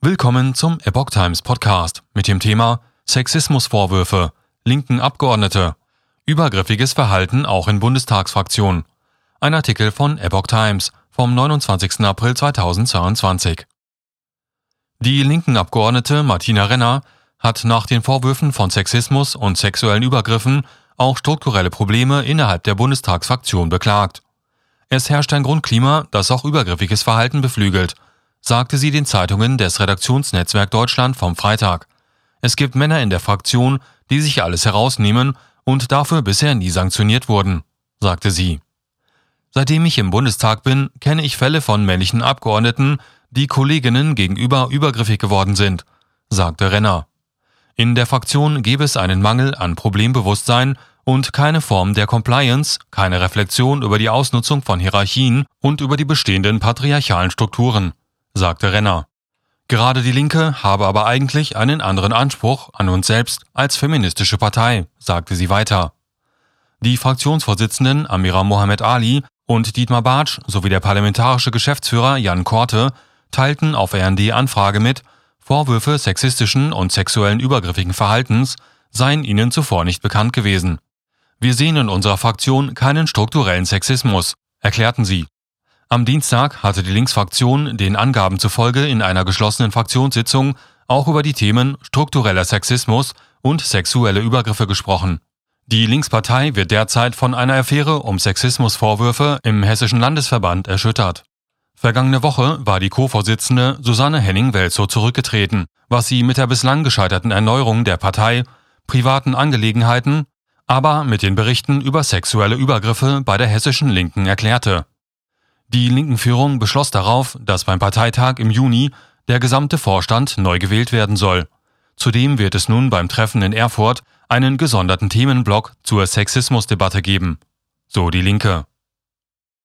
Willkommen zum Epoch Times Podcast mit dem Thema Sexismusvorwürfe, linken Abgeordnete, übergriffiges Verhalten auch in Bundestagsfraktion. Ein Artikel von Epoch Times vom 29. April 2022. Die linken Abgeordnete Martina Renner hat nach den Vorwürfen von Sexismus und sexuellen Übergriffen auch strukturelle Probleme innerhalb der Bundestagsfraktion beklagt. Es herrscht ein Grundklima, das auch übergriffiges Verhalten beflügelt – sagte sie den Zeitungen des Redaktionsnetzwerk Deutschland vom Freitag. Es gibt Männer in der Fraktion, die sich alles herausnehmen und dafür bisher nie sanktioniert wurden, sagte sie. Seitdem ich im Bundestag bin, kenne ich Fälle von männlichen Abgeordneten, die Kolleginnen gegenüber übergriffig geworden sind, sagte Renner. In der Fraktion gäbe es einen Mangel an Problembewusstsein und keine Form der Compliance, keine Reflexion über die Ausnutzung von Hierarchien und über die bestehenden patriarchalen Strukturen sagte Renner. Gerade die Linke habe aber eigentlich einen anderen Anspruch an uns selbst als feministische Partei, sagte sie weiter. Die Fraktionsvorsitzenden Amira Mohamed Ali und Dietmar Bartsch sowie der parlamentarische Geschäftsführer Jan Korte teilten auf RND Anfrage mit, Vorwürfe sexistischen und sexuellen übergriffigen Verhaltens seien ihnen zuvor nicht bekannt gewesen. Wir sehen in unserer Fraktion keinen strukturellen Sexismus, erklärten sie. Am Dienstag hatte die Linksfraktion den Angaben zufolge in einer geschlossenen Fraktionssitzung auch über die Themen struktureller Sexismus und sexuelle Übergriffe gesprochen. Die Linkspartei wird derzeit von einer Affäre um Sexismusvorwürfe im Hessischen Landesverband erschüttert. Vergangene Woche war die Co-Vorsitzende Susanne Henning-Welzow zurückgetreten, was sie mit der bislang gescheiterten Erneuerung der Partei, privaten Angelegenheiten, aber mit den Berichten über sexuelle Übergriffe bei der hessischen Linken erklärte. Die linken Führung beschloss darauf, dass beim Parteitag im Juni der gesamte Vorstand neu gewählt werden soll. Zudem wird es nun beim Treffen in Erfurt einen gesonderten Themenblock zur Sexismusdebatte geben. So die Linke.